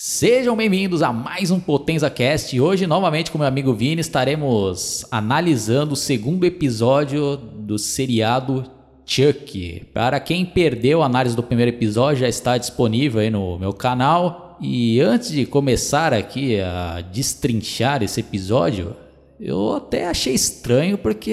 Sejam bem-vindos a mais um Potenza Cast. E hoje, novamente, com meu amigo Vini, estaremos analisando o segundo episódio do seriado Chuck. Para quem perdeu a análise do primeiro episódio, já está disponível aí no meu canal. E antes de começar aqui a destrinchar esse episódio, eu até achei estranho porque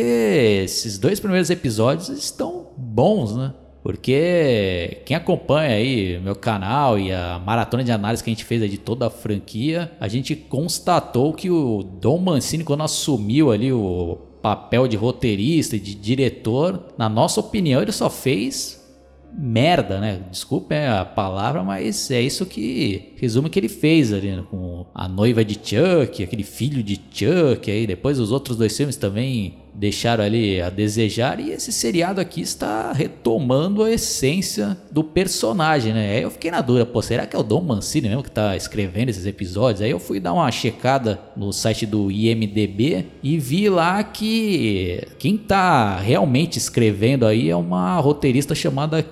esses dois primeiros episódios estão bons, né? Porque quem acompanha aí meu canal e a maratona de análise que a gente fez de toda a franquia, a gente constatou que o Dom Mancini, quando assumiu ali o papel de roteirista e de diretor, na nossa opinião, ele só fez merda, né? Desculpem a palavra, mas é isso que resume que ele fez ali né? com a noiva de Chuck, aquele filho de Chuck, aí depois os outros dois filmes também deixaram ali a desejar e esse seriado aqui está retomando a essência do personagem, né? Aí eu fiquei na dúvida, pô, será que é o Dom Mancini mesmo que está escrevendo esses episódios? Aí eu fui dar uma checada no site do IMDB e vi lá que quem está realmente escrevendo aí é uma roteirista chamada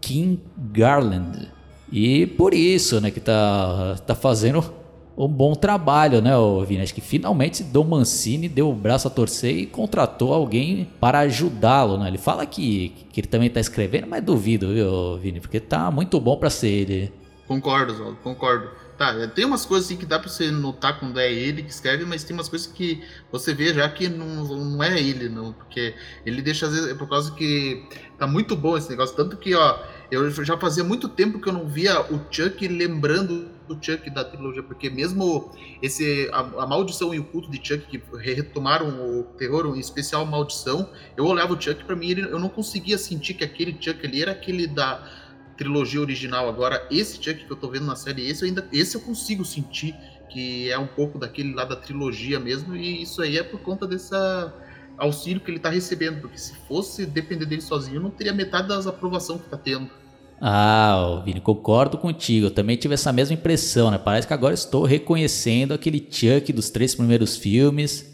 Kim Garland. E por isso, né, que tá, tá fazendo um bom trabalho, né, Vini? Acho que finalmente Dom Mancini deu o braço a torcer e contratou alguém para ajudá-lo, né? Ele fala que, que ele também está escrevendo, mas duvido, viu, Vini? Porque tá muito bom para ser ele. Concordo, Zoldo, concordo. Tá, tem umas coisas assim que dá pra você notar quando é ele que escreve, mas tem umas coisas que você vê já que não, não é ele, não. Porque ele deixa, às vezes, é por causa que tá muito bom esse negócio. Tanto que, ó, eu já fazia muito tempo que eu não via o Chuck lembrando do Chuck da trilogia, porque mesmo esse a, a, Maldição e o Culto de Chuck, que retomaram o terror, em especial a Maldição, eu olhava o Chuck para mim, ele, eu não conseguia sentir que aquele Chuck ali era aquele da trilogia original. Agora, esse Chuck que eu tô vendo na série, esse eu ainda esse eu consigo sentir que é um pouco daquele lá da trilogia mesmo, e isso aí é por conta dessa auxílio que ele tá recebendo, porque se fosse depender dele sozinho, não teria metade das aprovações que tá tendo. Ah, Vini, concordo contigo. Eu também tive essa mesma impressão, né? Parece que agora estou reconhecendo aquele Chuck dos três primeiros filmes.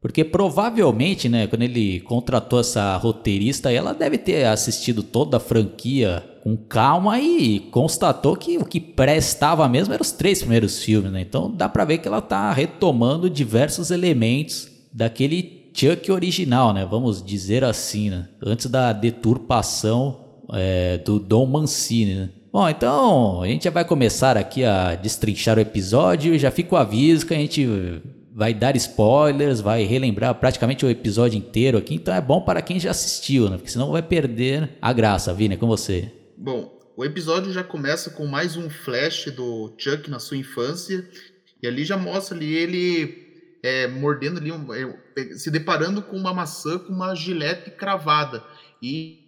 Porque provavelmente, né, quando ele contratou essa roteirista, ela deve ter assistido toda a franquia com calma e constatou que o que prestava mesmo eram os três primeiros filmes, né? Então dá pra ver que ela tá retomando diversos elementos daquele Chuck original, né? Vamos dizer assim, né? Antes da deturpação é, do Dom Mancini, né? Bom, então a gente já vai começar aqui a destrinchar o episódio. Já fica o aviso que a gente vai dar spoilers, vai relembrar praticamente o episódio inteiro aqui, então é bom para quem já assistiu, né? Porque senão vai perder a graça, Vini, é com você. Bom, o episódio já começa com mais um flash do Chuck na sua infância, e ali já mostra ali ele é, mordendo ali, um, é, se deparando com uma maçã com uma gilete cravada. E,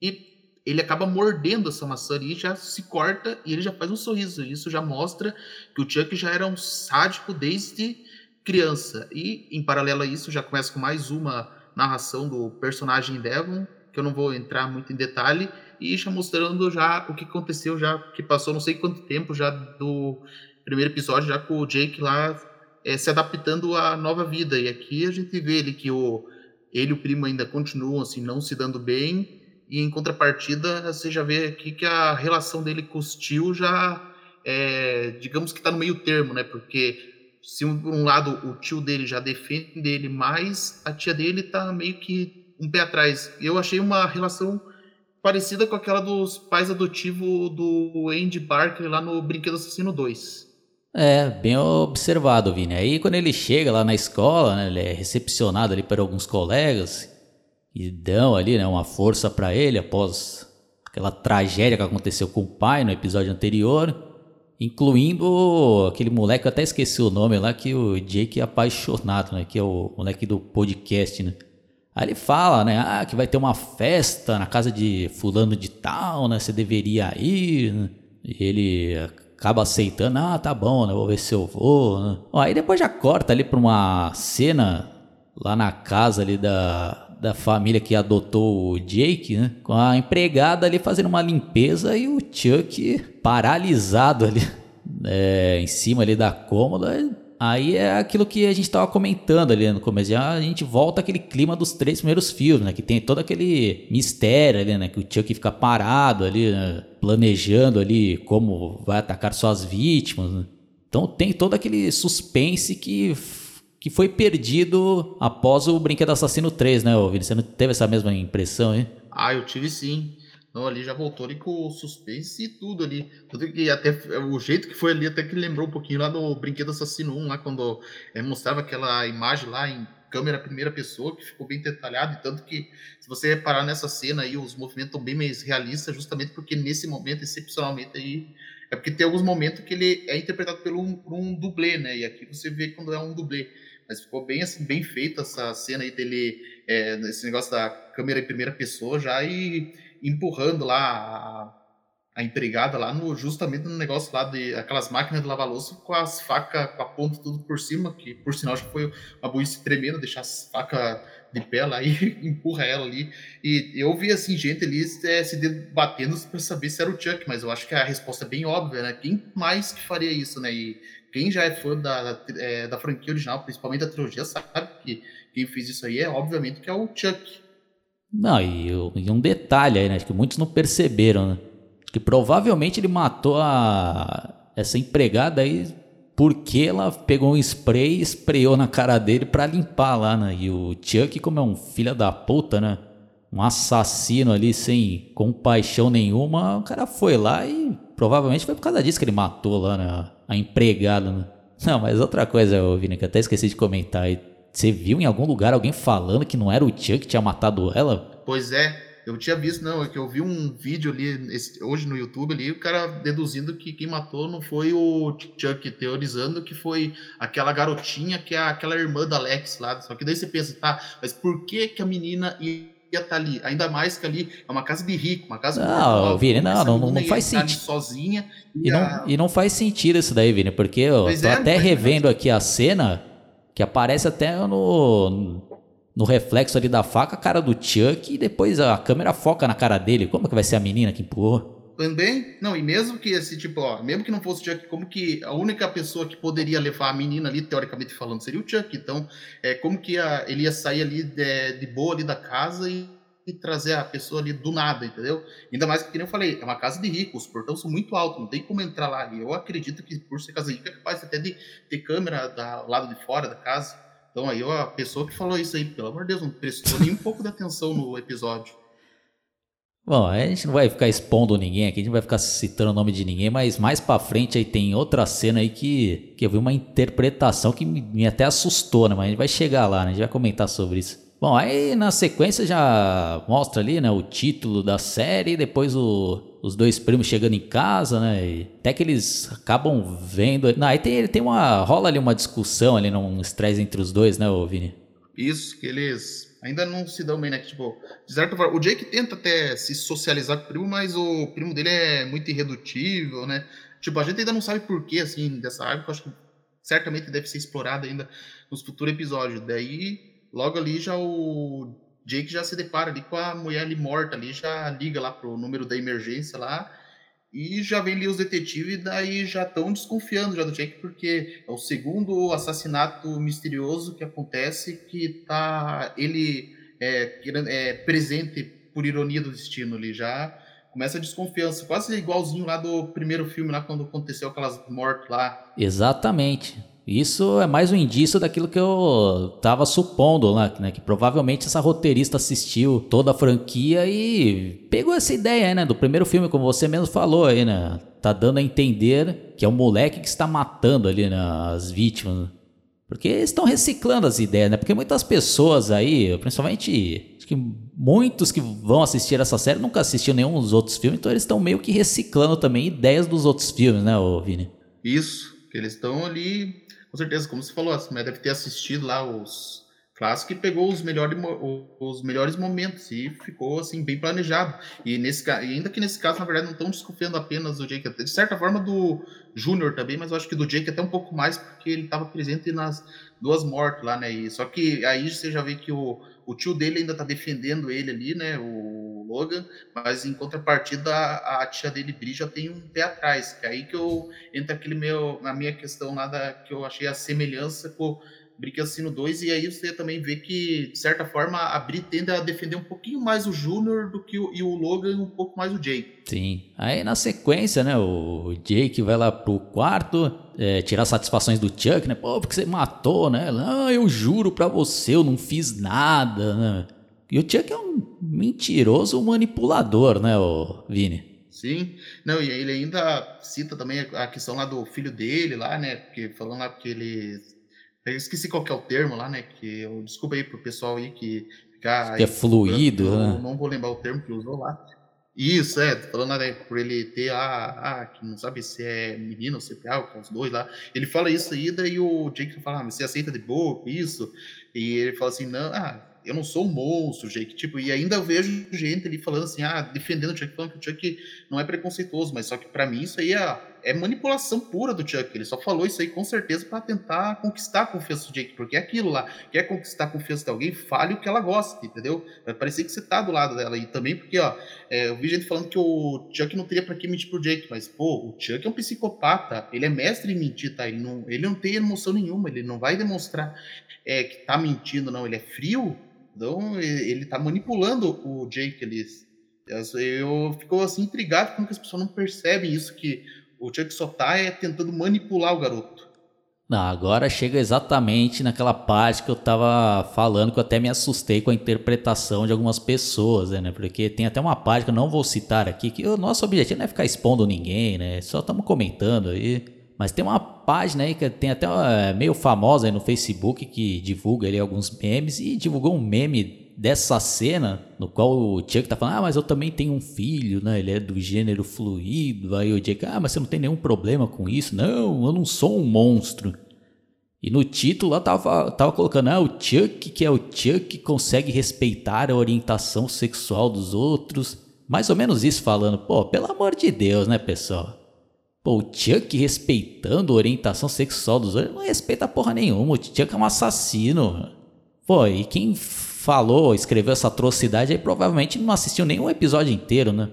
e ele acaba mordendo essa maçã ali, já se corta e ele já faz um sorriso. Isso já mostra que o Chuck já era um sádico desde criança. E, em paralelo a isso, já começa com mais uma narração do personagem Devon, que eu não vou entrar muito em detalhe, e já mostrando já o que aconteceu, já que passou não sei quanto tempo já do primeiro episódio, já com o Jake lá é, se adaptando à nova vida. E aqui a gente vê ele que o, ele e o primo ainda continuam assim, não se dando bem, e em contrapartida você já vê aqui que a relação dele com os tio já é, digamos que está no meio termo, né? Porque se por um lado o tio dele já defende ele mais, a tia dele tá meio que um pé atrás. Eu achei uma relação parecida com aquela dos pais adotivos do Andy Barker lá no Brinquedo Assassino 2. É, bem observado, Vini. Aí quando ele chega lá na escola, né, ele é recepcionado ali por alguns colegas e dão ali né, uma força para ele após aquela tragédia que aconteceu com o pai no episódio anterior. Incluindo aquele moleque, eu até esqueci o nome lá, que o Jake é apaixonado, né? Que é o moleque do podcast, né? Aí ele fala, né? Ah, que vai ter uma festa na casa de fulano de tal, né? Você deveria ir, né? E ele acaba aceitando, ah, tá bom, né? Vou ver se eu vou, né? aí depois já corta ali pra uma cena lá na casa ali da, da família que adotou o Jake, né? Com a empregada ali fazendo uma limpeza e o Chuck paralisado ali é, em cima ali da cômoda. Aí é aquilo que a gente estava comentando ali no começo. A gente volta aquele clima dos três primeiros filmes, né? Que tem todo aquele mistério ali, né? Que o Chuck fica parado ali, né? planejando ali como vai atacar suas vítimas. Né? Então tem todo aquele suspense que, que foi perdido após o Brinquedo Assassino 3, né, Vini? Você não teve essa mesma impressão, hein? Ah, eu tive sim. Não, ali já voltou ali com o suspense e tudo ali. Tudo que até o jeito que foi ali até que lembrou um pouquinho lá do Brinquedo Assassino 1, lá quando é, mostrava aquela imagem lá em câmera primeira pessoa, que ficou bem detalhado, e tanto que, se você reparar nessa cena aí, os movimentos estão bem mais realistas, justamente porque nesse momento, excepcionalmente aí, é porque tem alguns momentos que ele é interpretado por um, por um dublê, né, e aqui você vê quando é um dublê, mas ficou bem assim, bem feita essa cena aí dele, é, esse negócio da câmera em primeira pessoa já, e empurrando lá a, a empregada lá no justamente no negócio lá de aquelas máquinas de lavar louça com as facas com a ponta tudo por cima, que por sinal que foi uma burrice tremenda deixar as facas de pé lá e empurra ela ali. E eu vi assim gente ali é, se debatendo para saber se era o Chuck, mas eu acho que a resposta é bem óbvia, né? Quem mais que faria isso, né? E quem já é fã da, da, é, da franquia original, principalmente da trilogia, sabe que quem fez isso aí é obviamente que é o Chuck. Não, e, e um detalhe aí, né? Acho que muitos não perceberam, né? Que provavelmente ele matou a essa empregada aí porque ela pegou um spray e sprayou na cara dele para limpar lá, né? E o Chuck, como é um filho da puta, né? Um assassino ali sem compaixão nenhuma, o cara foi lá e provavelmente foi por causa disso que ele matou lá, né? A empregada, né? Não, mas outra coisa, Vini, que até esqueci de comentar. Você viu em algum lugar alguém falando que não era o Chuck que tinha matado ela? Pois é, eu tinha visto, não, é que eu vi um vídeo ali esse, hoje no YouTube ali, o cara deduzindo que quem matou não foi o Chuck, teorizando que foi aquela garotinha que é aquela irmã da Alex lá. Só que daí você pensa, tá, mas por que que a menina ia estar tá ali? Ainda mais que ali é uma casa de rico, uma casa Não, Vini, não, não, não, não faz sentido. sozinha. E, e, a... não, e não faz sentido isso daí, Vini, porque eu pois tô é, até revendo aqui a cena que aparece até no, no reflexo ali da faca a cara do Chuck e depois a câmera foca na cara dele. Como que vai ser a menina que empurrou? Também, não, e mesmo que esse tipo, ó, mesmo que não fosse o Chuck, como que a única pessoa que poderia levar a menina ali, teoricamente falando, seria o Chuck. Então, é, como que a, ele ia sair ali de, de boa ali da casa e, e, trazer a pessoa ali do nada, entendeu? Ainda mais que, como eu falei, é uma casa de ricos, os portões são muito altos, não tem como entrar lá. E eu acredito que por ser casa rica é capaz até de ter câmera do lado de fora da casa. Então aí a pessoa que falou isso aí, pelo amor de Deus, não prestou nem um pouco de atenção no episódio. Bom, a gente não vai ficar expondo ninguém aqui, a gente não vai ficar citando o nome de ninguém, mas mais pra frente aí tem outra cena aí que, que eu vi uma interpretação que me, me até assustou, né? Mas a gente vai chegar lá, né? A gente vai comentar sobre isso. Bom, aí na sequência já mostra ali, né, o título da série, depois o, os dois primos chegando em casa, né, e até que eles acabam vendo... Não, aí tem, tem uma... rola ali uma discussão ali, num estresse entre os dois, né, Vini? Isso, que eles ainda não se dão bem, né, que, tipo, de certa forma, o Jake tenta até se socializar com o primo, mas o primo dele é muito irredutível, né, tipo, a gente ainda não sabe porquê, assim, dessa árvore, que eu acho que certamente deve ser explorada ainda nos futuros episódios, daí logo ali já o Jake já se depara ali com a mulher ali morta ali, já liga lá pro número da emergência lá e já vem ali os detetives e daí já estão desconfiando já do Jake porque é o segundo assassinato misterioso que acontece que tá ele é, é presente por ironia do destino ali já começa a desconfiança, quase igualzinho lá do primeiro filme lá quando aconteceu aquelas mortes lá. Exatamente. Isso é mais um indício daquilo que eu estava supondo lá, né? Que provavelmente essa roteirista assistiu toda a franquia e pegou essa ideia, né? Do primeiro filme, como você mesmo falou aí, né? Tá dando a entender que é o moleque que está matando ali né, as vítimas. Porque eles estão reciclando as ideias, né? Porque muitas pessoas aí, principalmente acho que muitos que vão assistir essa série nunca assistiram nenhum dos outros filmes, então eles estão meio que reciclando também ideias dos outros filmes, né, Vini? Isso, eles estão ali com certeza, como você falou, a mulher deve ter assistido lá os clássicos e pegou os melhores, os melhores momentos e ficou assim bem planejado. E nesse ainda que nesse caso, na verdade, não estão desconfiando apenas do Jake, de certa forma do Júnior também, mas eu acho que do Jake até um pouco mais, porque ele estava presente nas duas mortes lá, né? E, só que aí você já vê que o, o tio dele ainda está defendendo ele ali, né? O Logan, mas em contrapartida a, a tia dele, Bri, já tem um pé atrás. Que é aí que eu entra aquele meu, na minha questão lá da, que eu achei a semelhança com Brick Assassino 2, e aí você também vê que, de certa forma, a Bri tende a defender um pouquinho mais o Júnior do que o, e o Logan um pouco mais o Jake. Sim. Aí na sequência, né, o Jake vai lá pro quarto é, tirar satisfações do Chuck, né? Pô, porque você matou, né? Não, eu juro pra você, eu não fiz nada, né? E o Chuck é um mentiroso manipulador, né, o Vini? Sim, não, e ele ainda cita também a questão lá do filho dele lá, né? Porque falando lá porque ele eu esqueci qual que é o termo lá, né? Que eu, desculpa aí pro pessoal aí que ficar. Que é fluido, eu, né? Não vou lembrar o termo que usou lá. Isso, é, falando né, por ele ter a, a, que não sabe se é menino ou se é com os dois lá. Ele fala isso aí, daí o Jake fala, ah, mas você aceita de boa com isso? E ele fala assim, não, ah, eu não sou um monstro, Jake. Tipo, e ainda eu vejo gente ali falando assim, ah, defendendo o Chuck, falando que o Chuck não é preconceituoso, mas só que para mim isso aí é, é, manipulação pura do Chuck. Ele só falou isso aí com certeza para tentar conquistar a confiança do Jake, porque é aquilo lá, quer conquistar a confiança de alguém, fale o que ela gosta, entendeu? Vai parecer que você tá do lado dela. E também porque, ó, é, eu vi gente falando que o Chuck não teria para que mentir pro Jake, mas, pô, o Chuck é um psicopata, ele é mestre em mentir, tá? Ele não, ele não tem emoção nenhuma, ele não vai demonstrar é, que tá mentindo, não. Ele é frio, então, ele está manipulando o Jake ali. Eu fico assim intrigado como que as pessoas não percebem isso, que o Chuck só tá é, tentando manipular o garoto. Não, agora chega exatamente naquela parte que eu tava falando, que eu até me assustei com a interpretação de algumas pessoas, né? Porque tem até uma parte que eu não vou citar aqui, que o nosso objetivo não é ficar expondo ninguém, né? Só estamos comentando aí. Mas tem uma página aí que tem até é, meio famosa aí no Facebook que divulga ali alguns memes e divulgou um meme dessa cena no qual o Chuck tá falando, ah, mas eu também tenho um filho, né? Ele é do gênero fluido. Aí o Jake, ah, mas você não tem nenhum problema com isso? Não, eu não sou um monstro. E no título lá tava, tava colocando, ah, o Chuck, que é o Chuck consegue respeitar a orientação sexual dos outros. Mais ou menos isso falando, pô, pelo amor de Deus, né, pessoal? Pô, o Chuck respeitando a orientação sexual dos outros, não respeita porra nenhuma. O Chuck é um assassino. Pô, e quem falou, escreveu essa atrocidade aí provavelmente não assistiu nenhum episódio inteiro, né?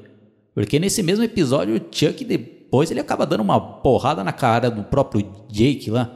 Porque nesse mesmo episódio, o Chuck depois ele acaba dando uma porrada na cara do próprio Jake lá.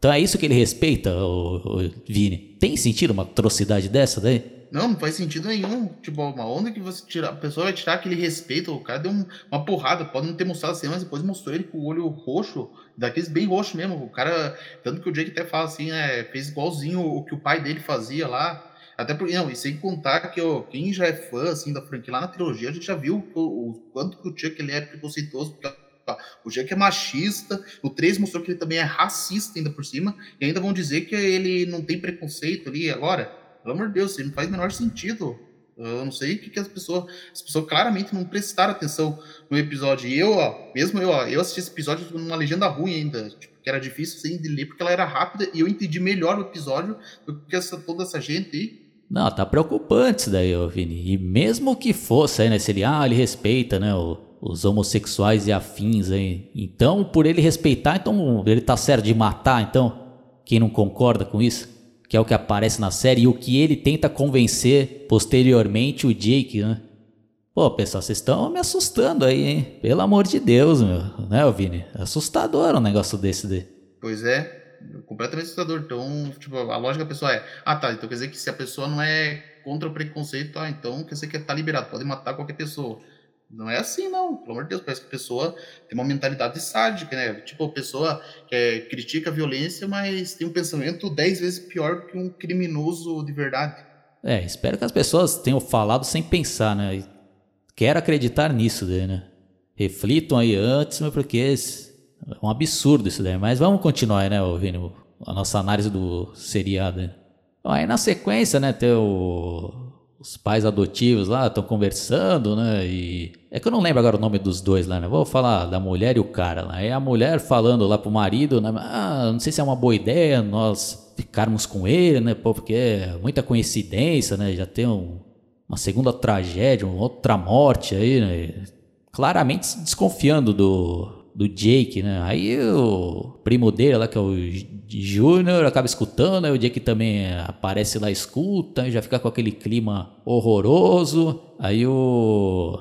Então é isso que ele respeita, o, o Vini. Tem sentido uma atrocidade dessa daí? Não, não faz sentido nenhum. Tipo, uma onda que você tira, a pessoa vai tirar aquele respeito. O cara deu um, uma porrada, pode não ter mostrado assim, mas depois mostrou ele com o olho roxo, daqueles bem roxo mesmo. O cara, tanto que o Jake até fala assim, é, fez igualzinho o que o pai dele fazia lá. Até porque, não, e sem contar que ó, quem já é fã assim, da franquia lá na trilogia, a gente já viu o, o quanto que o Chuck ele é preconceituoso. Porque, ó, o Chuck é machista, o 3 mostrou que ele também é racista ainda por cima, e ainda vão dizer que ele não tem preconceito ali agora. Pelo amor de Deus, isso não faz o menor sentido. Eu não sei o que, que as pessoas. As pessoas claramente não prestaram atenção no episódio. E eu, ó, mesmo eu, ó, eu assisti esse episódio numa legenda ruim ainda. Tipo, que era difícil assim, de ler, porque ela era rápida e eu entendi melhor o episódio do que essa, toda essa gente aí. Não, tá preocupante isso daí, Vini. E mesmo que fosse aí, né? Se ele, ah, ele respeita, né? O, os homossexuais e afins aí. Então, por ele respeitar, então ele tá certo de matar, então? Quem não concorda com isso? Que é o que aparece na série, e o que ele tenta convencer posteriormente o Jake, né? Pô, pessoal, vocês estão me assustando aí, hein? Pelo amor de Deus, meu. Né, Vini? assustador um negócio desse daí. Pois é, completamente assustador. Então, tipo, a lógica da pessoa é: ah, tá, então quer dizer que se a pessoa não é contra o preconceito, ah, então quer dizer que tá liberado, pode matar qualquer pessoa. Não é assim, não. Pelo amor de Deus, parece que a pessoa tem uma mentalidade sádica, né? Tipo, a pessoa é, critica a violência, mas tem um pensamento dez vezes pior que um criminoso de verdade. É, espero que as pessoas tenham falado sem pensar, né? Quero acreditar nisso, daí, né? Reflitam aí antes, porque é um absurdo isso daí. Mas vamos continuar, né, Vini? A nossa análise do seriado. Né? Aí na sequência, né, tem o os pais adotivos lá estão conversando, né? E é que eu não lembro agora o nome dos dois lá, né? Vou falar da mulher e o cara lá. É a mulher falando lá pro marido, né? Ah, não sei se é uma boa ideia nós ficarmos com ele, né? Pô, porque é muita coincidência, né? Já tem um, uma segunda tragédia, uma outra morte aí, né? Claramente desconfiando do, do Jake, né? Aí o primo dele lá, que é o Júnior, acaba escutando, aí o Jake também aparece lá, escuta, já fica com aquele clima horroroso. Aí o.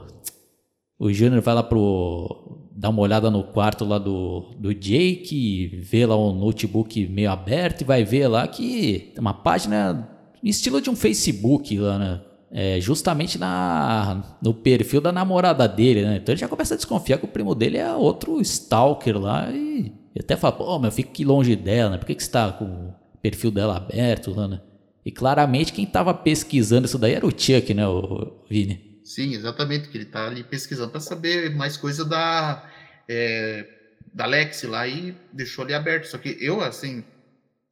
O Júnior vai lá pro dá uma olhada no quarto lá do, do Jake, vê lá o notebook meio aberto e vai ver lá que tem uma página estilo de um Facebook lá, né? É, justamente na, no perfil da namorada dele, né? Então ele já começa a desconfiar que o primo dele é outro stalker lá e, até fala, pô, mas fique longe dela, né? Por que, que você tá com o perfil dela aberto lá, né? E claramente quem tava pesquisando isso daí era o Chuck, né, o Vini? Sim, exatamente, que ele tá ali pesquisando para saber mais coisa da, é, da Lex lá e deixou ali aberto. Só que eu, assim,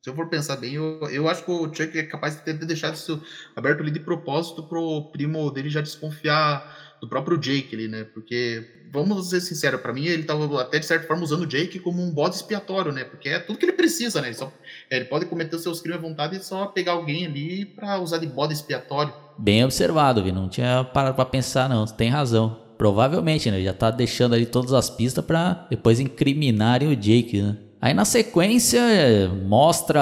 se eu for pensar bem, eu, eu acho que o Chuck é capaz de ter deixado isso aberto ali de propósito pro primo dele já desconfiar do próprio Jake ali, né? Porque, vamos ser sinceros, para mim ele tava até de certa forma usando o Jake como um bode expiatório, né? Porque é tudo que ele precisa, né? Ele, só, é, ele pode cometer os seus crimes à vontade e só pegar alguém ali para usar de bode expiatório. Bem observado, Vi. Não tinha parado pra pensar, não. Tem razão. Provavelmente, né? Já tá deixando ali todas as pistas para depois incriminarem o Jake, né? Aí na sequência mostra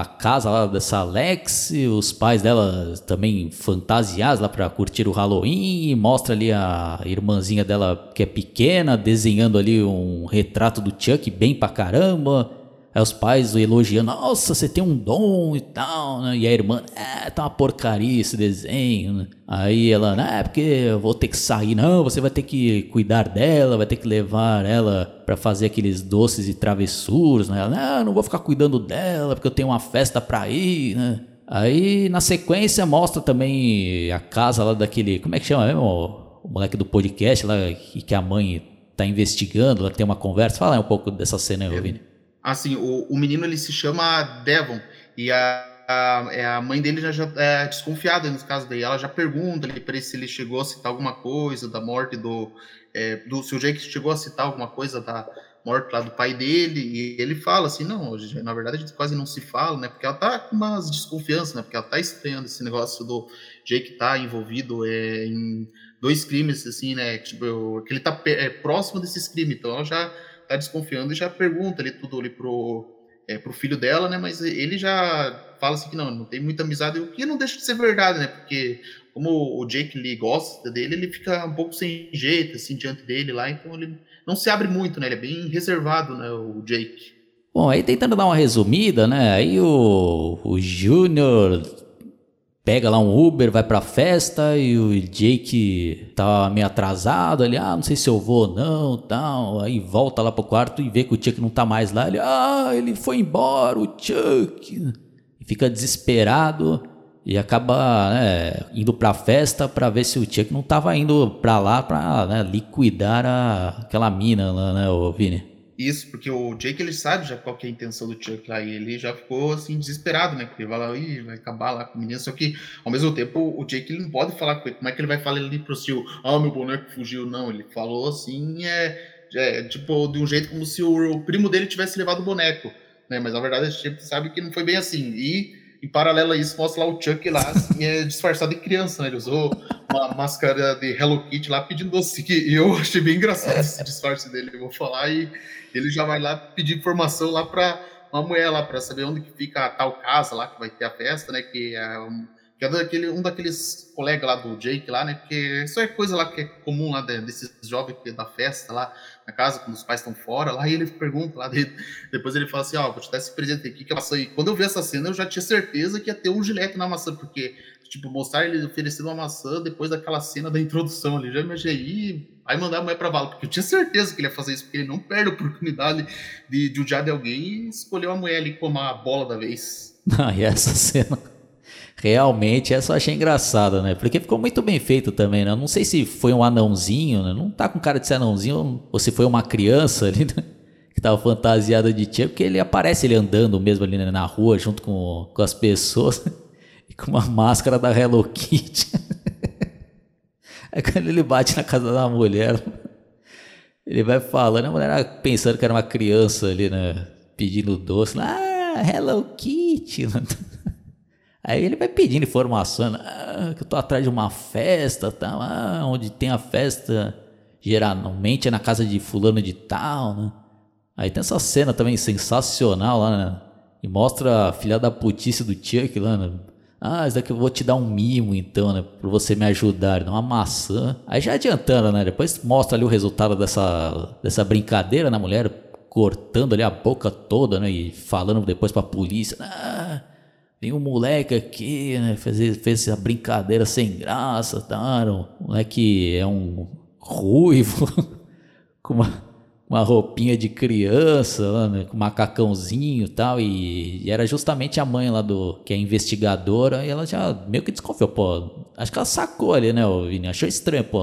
a casa lá dessa Alex, os pais dela também fantasiados lá para curtir o Halloween, mostra ali a irmãzinha dela que é pequena desenhando ali um retrato do Chuck bem pra caramba. Aí os pais elogiando, nossa, você tem um dom e tal, né? E a irmã, é, tá uma porcaria esse desenho, né? Aí ela, é porque eu vou ter que sair, não, você vai ter que cuidar dela, vai ter que levar ela para fazer aqueles doces e travessuras, né? Ela, não, não vou ficar cuidando dela porque eu tenho uma festa pra ir, né? Aí na sequência mostra também a casa lá daquele, como é que chama mesmo? O, moleque do podcast lá que a mãe tá investigando, ela tem uma conversa. Fala aí um pouco dessa cena, aí, Vini. Assim, o, o menino ele se chama Devon e a, a, é, a mãe dele já, já é desconfiada nesse caso daí. Ela já pergunta ali para ele se ele chegou a citar alguma coisa da morte do, é, do. Se o Jake chegou a citar alguma coisa da morte lá do pai dele. E ele fala assim: não, na verdade a gente quase não se fala, né? Porque ela tá com umas desconfianças, né? Porque ela tá estranhando esse negócio do Jake tá envolvido é, em dois crimes, assim, né? Tipo, que ele tá é, próximo desses crimes. Então ela já tá desconfiando e já pergunta ali tudo ali pro, é, pro filho dela, né? Mas ele já fala assim que não, não tem muita amizade, o que não deixa de ser verdade, né? Porque como o Jake Lee gosta dele, ele fica um pouco sem jeito, assim, diante dele lá, então ele não se abre muito, né? Ele é bem reservado, né, o Jake. Bom, aí tentando dar uma resumida, né? Aí o, o Júnior pega lá um Uber, vai pra festa e o Jake tá meio atrasado, ele, ah, não sei se eu vou ou não, tal. Aí volta lá pro quarto e vê que o Chuck não tá mais lá, ele, ah, ele foi embora, o Chuck. Fica desesperado e acaba né, indo pra festa pra ver se o Chuck não tava indo pra lá pra né, liquidar a, aquela mina lá, né, o Vini? Isso, porque o Jake ele sabe já qual é a intenção do Chuck lá, e ele já ficou assim desesperado, né? Porque ele vai lá, Ih, vai acabar lá com o menino. Só que, ao mesmo tempo, o Jake ele não pode falar com ele. Como é que ele vai falar ali pro seu, ah, meu boneco fugiu? Não, ele falou assim, é, é tipo, de um jeito como se o, o primo dele tivesse levado o boneco, né? Mas na verdade a gente sabe que não foi bem assim. E em paralelo a isso, mostra lá o Chuck lá, assim, é disfarçado de criança, né? Ele usou uma máscara de Hello Kitty lá pedindo doce. E eu achei bem engraçado esse disfarce dele, vou falar. E ele já vai lá pedir informação lá para uma mulher lá, para saber onde que fica a tal casa lá que vai ter a festa, né? Que é um, que é daquele, um daqueles colegas lá do Jake lá, né? Porque isso é coisa lá que é comum lá desses jovens da festa lá na casa, quando os pais estão fora, lá e ele pergunta lá, depois ele fala assim, ó, oh, vou te dar esse presente aqui, que é maçã. E quando eu vi essa cena, eu já tinha certeza que ia ter um gilete na maçã, porque, tipo, mostrar ele oferecendo uma maçã depois daquela cena da introdução ali, já imaginei, aí mandar a mulher pra vala, porque eu tinha certeza que ele ia fazer isso, porque ele não perde a oportunidade de judiar de alguém e escolheu a mulher ali como a bola da vez. Ah, e essa cena Realmente, essa eu achei engraçada, né? Porque ficou muito bem feito também, né? Não sei se foi um anãozinho, né? Não tá com cara de ser anãozinho, ou se foi uma criança ali, né? Que tava fantasiada de tia, porque ele aparece ele andando mesmo ali né? na rua, junto com, com as pessoas, e com uma máscara da Hello Kitty. Aí quando ele bate na casa da mulher, ele vai falando, a mulher pensando que era uma criança ali, né? Pedindo doce. Ah, Hello Kitty. Aí ele vai pedindo informação, ah, que eu tô atrás de uma festa, tal, ah, onde tem a festa, geralmente é na casa de fulano de tal, né? Aí tem essa cena também sensacional lá, né? E mostra a filha da putice do Chuck lá, né? Ah, isso daqui eu vou te dar um mimo então, né? Pra você me ajudar, uma maçã. Aí já adiantando, né? Depois mostra ali o resultado dessa, dessa brincadeira, né? Mulher cortando ali a boca toda, né? E falando depois pra polícia. Ah, tem um moleque aqui, né? Fez, fez essa brincadeira sem graça, tá? O moleque é um ruivo, com uma uma roupinha de criança, né, com macacãozinho e tal, e, e, era justamente a mãe lá do que é investigadora, e ela já meio que desconfiou, pô, acho que ela sacou ali, né, Vini? Achou estranho, pô,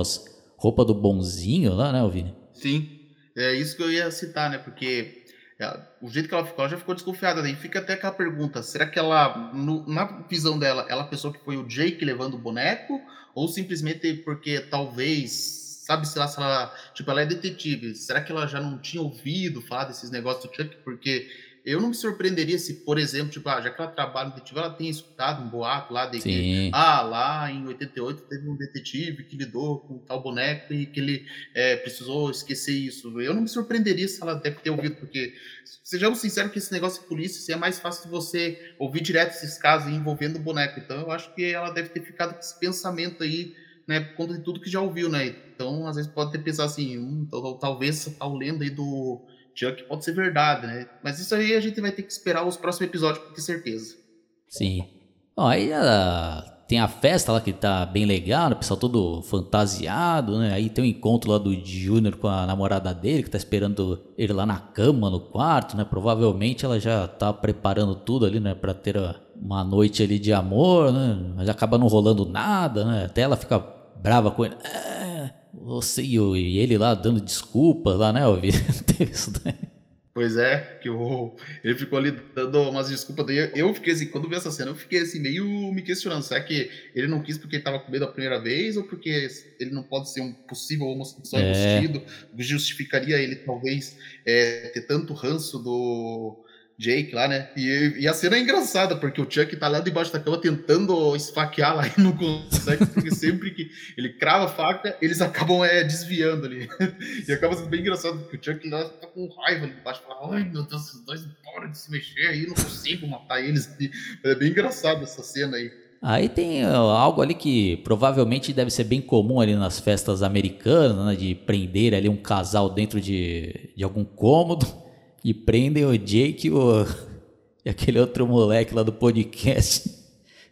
roupa do bonzinho lá, né, Vini? Sim, é isso que eu ia citar, né, porque é, o jeito que ela ficou, ela já ficou desconfiada, daí fica até aquela pergunta, será que ela, no, na visão dela, ela pensou que foi o Jake levando o boneco, ou simplesmente porque talvez sabe se ela, se ela, tipo, ela é detetive, será que ela já não tinha ouvido falar desses negócios do Chuck? Porque eu não me surpreenderia se, por exemplo, tipo, ah, já que ela trabalha no detetive, ela tenha escutado um boato lá de que, ah, lá em 88 teve um detetive que lidou com tal boneco e que ele é, precisou esquecer isso. Eu não me surpreenderia se ela deve ter ouvido, porque, sejamos sinceros que esse negócio de polícia assim, é mais fácil de você ouvir direto esses casos envolvendo o boneco. Então, eu acho que ela deve ter ficado com esse pensamento aí né, por conta de tudo que já ouviu, né? Então, às vezes pode ter pensado assim, hum, talvez essa tal lenda aí do Chuck pode ser verdade, né? Mas isso aí a gente vai ter que esperar os próximos episódios para ter certeza. Sim. Aí a, tem a festa lá que tá bem legal, né? o pessoal todo fantasiado, né? Aí tem o um encontro lá do Junior com a namorada dele, que tá esperando ele lá na cama, no quarto, né? Provavelmente ela já tá preparando tudo ali, né? Pra ter uma noite ali de amor, né? Mas acaba não rolando nada, né? Até ela fica brava com ele. É, você e, e ele lá dando desculpas lá, né, Alvir? Teve isso daí. Pois é, que o, ele ficou ali dando umas desculpas. Daí eu fiquei assim, quando vi essa cena, eu fiquei assim, meio me questionando. Será que ele não quis porque ele tava com medo a primeira vez? Ou porque ele não pode ser um possível homossexual é. Justificaria ele, talvez, é, ter tanto ranço do, Jake lá, né? E, e, a cena é engraçada, porque o Chuck tá lá debaixo da cama tentando esfaquear lá e não consegue, porque sempre que ele crava a faca, eles acabam é, desviando ali. e acaba sendo bem engraçado, porque o Chuck lá tá com raiva ali embaixo, fala, ai meu Deus, esses dois param de se mexer aí, não consigo matar eles. É bem engraçado essa cena aí. Aí tem algo ali que provavelmente deve ser bem comum ali nas festas americanas, né, de prender ali um casal dentro de, de algum cômodo e prendem o Jake e, o, e aquele outro moleque lá do podcast.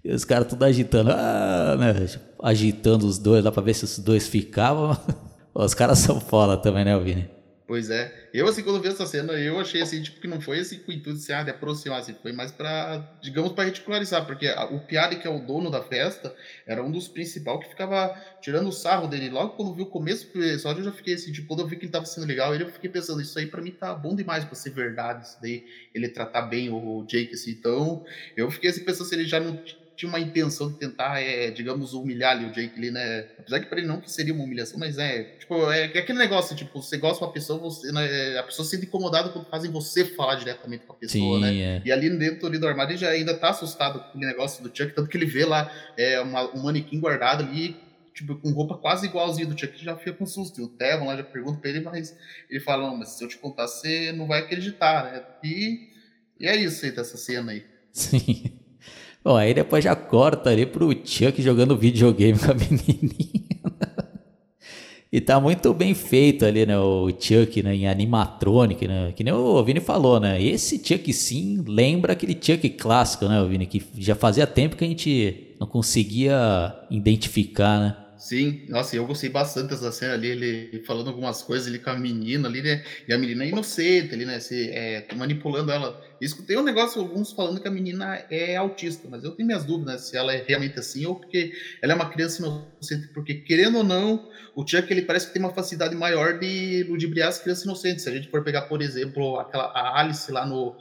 E os caras tudo agitando, ah, né? agitando os dois lá pra ver se os dois ficavam. Os caras são foda também, né, Vini? Pois é. Eu, assim, quando vi essa cena, eu achei, assim, tipo, que não foi, assim, com o intuito ah, de aproximar, assim, foi mais pra, digamos, pra ridicularizar, porque a, o Piari, que é o dono da festa, era um dos principais que ficava tirando o sarro dele. Logo quando vi o começo do episódio, eu já fiquei, assim, tipo, quando eu vi que ele tava sendo legal, ele, eu fiquei pensando, isso aí pra mim tá bom demais pra ser verdade, isso daí, ele tratar bem o Jake, assim, então, eu fiquei, assim, pensando se ele já não tinha uma intenção de tentar, é, digamos, humilhar ali o Jake ali, né? Apesar que para ele não que seria uma humilhação, mas é, tipo, é, é aquele negócio, tipo, você gosta de uma pessoa, você, né, a pessoa se sente incomodada quando fazem você falar diretamente com a pessoa, Sim, né? É. E ali dentro ali do armário ele já ainda tá assustado com aquele negócio do Chuck, tanto que ele vê lá é, uma, um manequim guardado ali, tipo, com roupa quase igualzinha do Chuck, já fica com susto. E o Tevon lá já pergunta pra ele, mas ele fala, não, mas se eu te contar, você não vai acreditar, né? E, e é isso aí dessa cena aí. Sim. Bom, aí depois já corta ali pro Chuck jogando videogame com a menininha. e tá muito bem feito ali, né? O Chuck, né? Em animatronic, né? Que nem o Vini falou, né? Esse Chuck sim lembra aquele Chuck clássico, né, Vini? Que já fazia tempo que a gente não conseguia identificar, né? Sim, nossa, eu gostei bastante dessa cena ali, ele falando algumas coisas ali com a menina ali, né? E a menina é inocente ali, né? Se, é, manipulando ela. escutei um negócio, alguns falando que a menina é autista, mas eu tenho minhas dúvidas né, se ela é realmente assim ou porque ela é uma criança inocente. Porque, querendo ou não, o Chuck ele parece que tem uma facilidade maior de ludibriar as crianças inocentes. Se a gente for pegar, por exemplo, aquela, a Alice lá no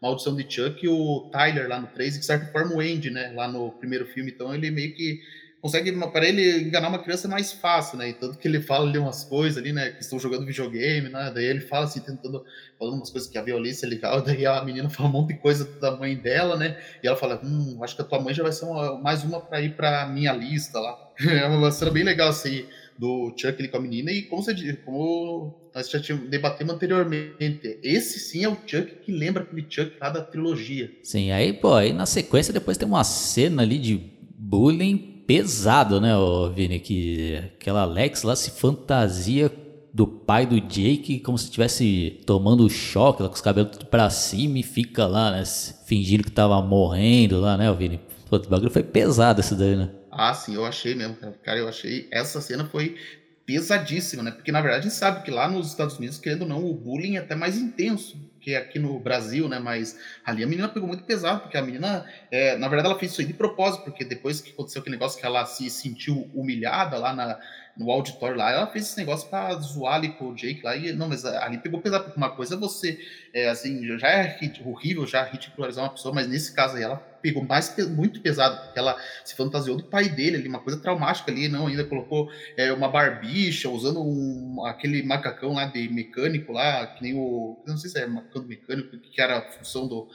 Maldição de Chuck e o Tyler lá no 3, e de certa forma o Andy, né? Lá no primeiro filme. Então ele meio que consegue, para ele enganar uma criança é mais fácil, né? E tanto que ele fala ali umas coisas ali, né? Que estão jogando videogame, né? Daí ele fala assim, tentando, falando umas coisas que a violência é legal, daí a menina fala um monte de coisa da mãe dela, né? E ela fala, hum, acho que a tua mãe já vai ser uma, mais uma para ir para minha lista lá. É uma cena bem legal assim do Chuck ali com a menina e como você como nós já debatemos anteriormente. Esse sim é o Chuck que lembra aquele Chuck lá da trilogia. Sim, aí, pô, aí na sequência depois tem uma cena ali de bullying pesado, né, Vini? Que aquela Alex lá se fantasia do pai do Jake como se estivesse tomando choque, lá com os cabelos tudo pra cima e fica lá, né? Fingindo que tava morrendo lá, né, Vini? Pô, o bagulho foi pesado esse daí, né? Ah, sim, eu achei mesmo, cara. eu achei. Essa cena foi pesadíssima, né? Porque na verdade a gente sabe que lá nos Estados Unidos, querendo ou não, o bullying é até mais intenso que aqui no Brasil, né? Mas ali a menina pegou muito pesado, porque a menina, é, na verdade, ela fez isso aí de propósito, porque depois que aconteceu aquele negócio que ela se sentiu humilhada lá na, no auditório lá, ela fez esse negócio pra zoar ali com o Jake lá, e não, mas ali pegou pesado, porque uma coisa é você, é, assim, já é horrível já ridicularizar uma pessoa, mas nesse caso aí ela pegou mais, muito pesado, porque ela se fantasiou do pai dele ali, uma coisa traumática ali, não, ainda colocou é, uma barbicha, usando um, aquele macacão lá de mecânico lá, que nem o, não sei se é macacão mecânico, que era a função do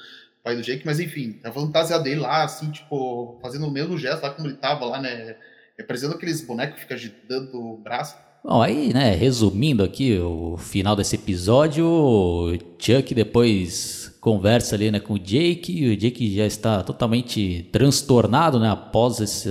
pai do Jake, mas enfim, a fantasia dele lá, assim, tipo, fazendo o mesmo gesto lá como ele tava lá, né, representando aqueles bonecos que ficam agitando o braço. Bom, aí, né, resumindo aqui o final desse episódio, o Chuck depois conversa ali, né, com o Jake, e o Jake já está totalmente transtornado, né, após esse,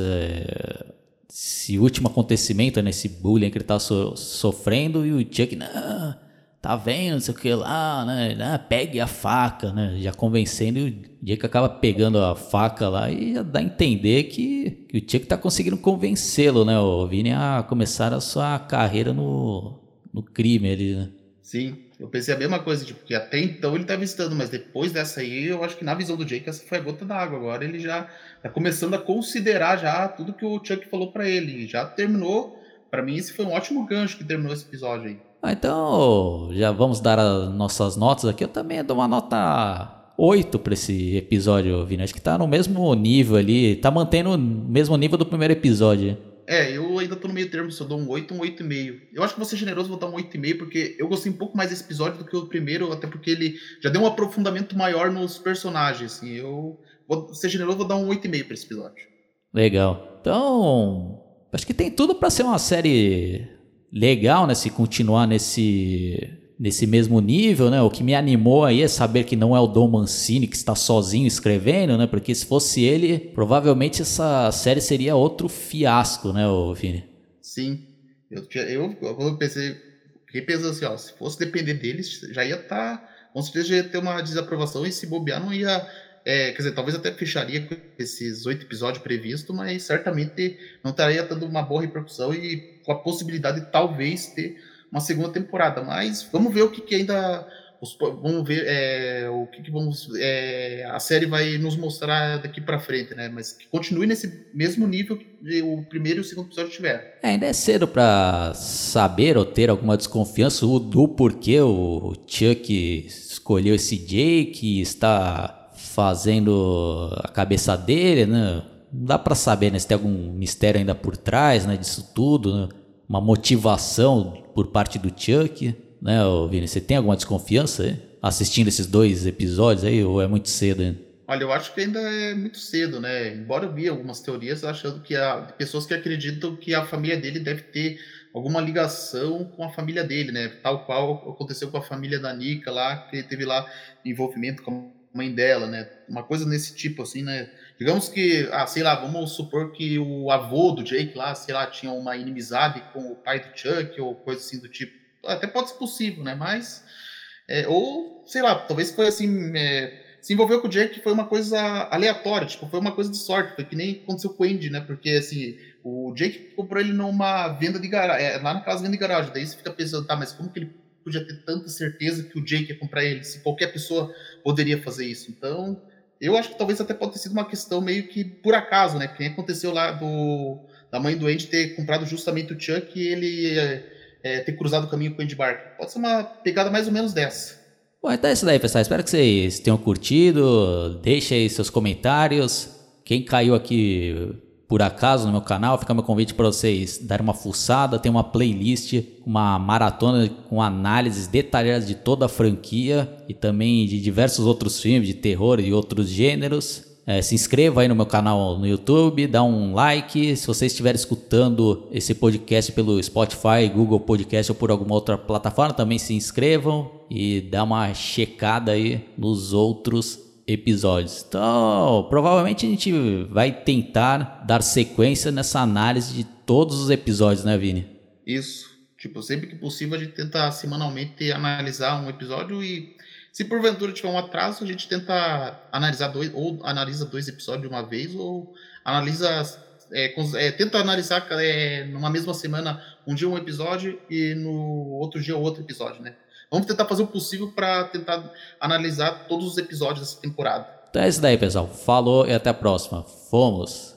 esse último acontecimento, né, bullying que ele está so, sofrendo, e o Chuck, não, tá vendo, sei o que lá, né? Ah, pegue a faca, né? Já convencendo e o Jake acaba pegando a faca lá e já dá a entender que, que o Chuck tá conseguindo convencê-lo, né? O Vini a começar a sua carreira no, no crime ali, né? Sim, eu pensei a mesma coisa, tipo, que até então ele tá visitando, mas depois dessa aí, eu acho que na visão do Jake essa foi a gota d'água. Agora ele já tá começando a considerar já tudo que o Chuck falou para ele. Já terminou, para mim esse foi um ótimo gancho que terminou esse episódio aí. Ah, então, já vamos dar as nossas notas aqui. Eu também dou uma nota 8 para esse episódio, Vini. Acho que tá no mesmo nível ali, tá mantendo o mesmo nível do primeiro episódio. É, eu ainda tô no meio termo, se eu dou um 8, um 8,5. Eu acho que vou ser generoso, vou dar um 8,5, porque eu gostei um pouco mais desse episódio do que o primeiro, até porque ele já deu um aprofundamento maior nos personagens, assim. Eu vou ser generoso, vou dar um 8,5 pra esse episódio. Legal. Então, acho que tem tudo para ser uma série legal, né? Se continuar nesse nesse mesmo nível, né? O que me animou aí é saber que não é o Dom Mancini que está sozinho escrevendo, né? Porque se fosse ele, provavelmente essa série seria outro fiasco, né, Vini? Sim. Eu, eu, eu pensei, fiquei pensando assim, ó, se fosse depender deles, já ia estar, tá, com certeza já ia ter uma desaprovação e se bobear não ia é, quer dizer, talvez até fecharia com esses oito episódios previstos, mas certamente não estaria dando uma boa repercussão e com a possibilidade de talvez ter uma segunda temporada. Mas vamos ver o que, que ainda. Os, vamos ver é, o que, que vamos, é, a série vai nos mostrar daqui para frente, né? Mas que continue nesse mesmo nível que o primeiro e o segundo episódio tiveram. É, ainda é cedo para saber ou ter alguma desconfiança do porquê o Chuck escolheu esse Jake, está fazendo a cabeça dele, né? Não dá para saber, né? Se tem algum mistério ainda por trás, né? Disso tudo, né? Uma motivação por parte do Chuck, né, Vini? Você tem alguma desconfiança assistindo esses dois episódios aí ou é muito cedo? Olha, eu acho que ainda é muito cedo, né? Embora eu vi algumas teorias achando que há pessoas que acreditam que a família dele deve ter alguma ligação com a família dele, né? Tal qual aconteceu com a família da Nika lá, que ele teve lá envolvimento com mãe dela, né? Uma coisa nesse tipo, assim, né? Digamos que, ah, sei lá, vamos supor que o avô do Jake lá, sei lá, tinha uma inimizade com o pai do Chuck ou coisa assim do tipo. Até pode ser possível, né? Mas, é, ou, sei lá, talvez foi assim, é, se envolveu com o Jake foi uma coisa aleatória, tipo, foi uma coisa de sorte, foi que nem aconteceu com o Andy, né? Porque, assim, o Jake comprou ele numa venda de garagem, é, lá na casa venda de garagem, daí você fica pensando, tá, mas como que ele podia ter tanta certeza que o Jake ia comprar ele, se qualquer pessoa poderia fazer isso. Então, eu acho que talvez até pode ter sido uma questão meio que por acaso, né? Que nem aconteceu lá do, da mãe do Andy ter comprado justamente o Chuck e ele é, é, ter cruzado o caminho com o Andy Barker. Pode ser uma pegada mais ou menos dessa. Bom, então é isso daí, pessoal. Espero que vocês tenham curtido. Deixe aí seus comentários. Quem caiu aqui por acaso no meu canal, fica meu convite para vocês darem uma fuçada. Tem uma playlist, uma maratona com análises detalhadas de toda a franquia e também de diversos outros filmes de terror e outros gêneros. É, se inscreva aí no meu canal no YouTube, dá um like. Se você estiver escutando esse podcast pelo Spotify, Google Podcast ou por alguma outra plataforma, também se inscrevam e dá uma checada aí nos outros episódios. Então, provavelmente a gente vai tentar dar sequência nessa análise de todos os episódios, né, Vini? Isso. Tipo, sempre que possível a gente tenta semanalmente analisar um episódio e se porventura tiver um atraso, a gente tenta analisar dois, ou analisa dois episódios de uma vez, ou analisa, é, é, tenta analisar é, numa mesma semana, um dia um episódio e no outro dia outro episódio, né? Vamos tentar fazer o possível para tentar analisar todos os episódios dessa temporada. Então é isso daí, pessoal. Falou e até a próxima. Fomos!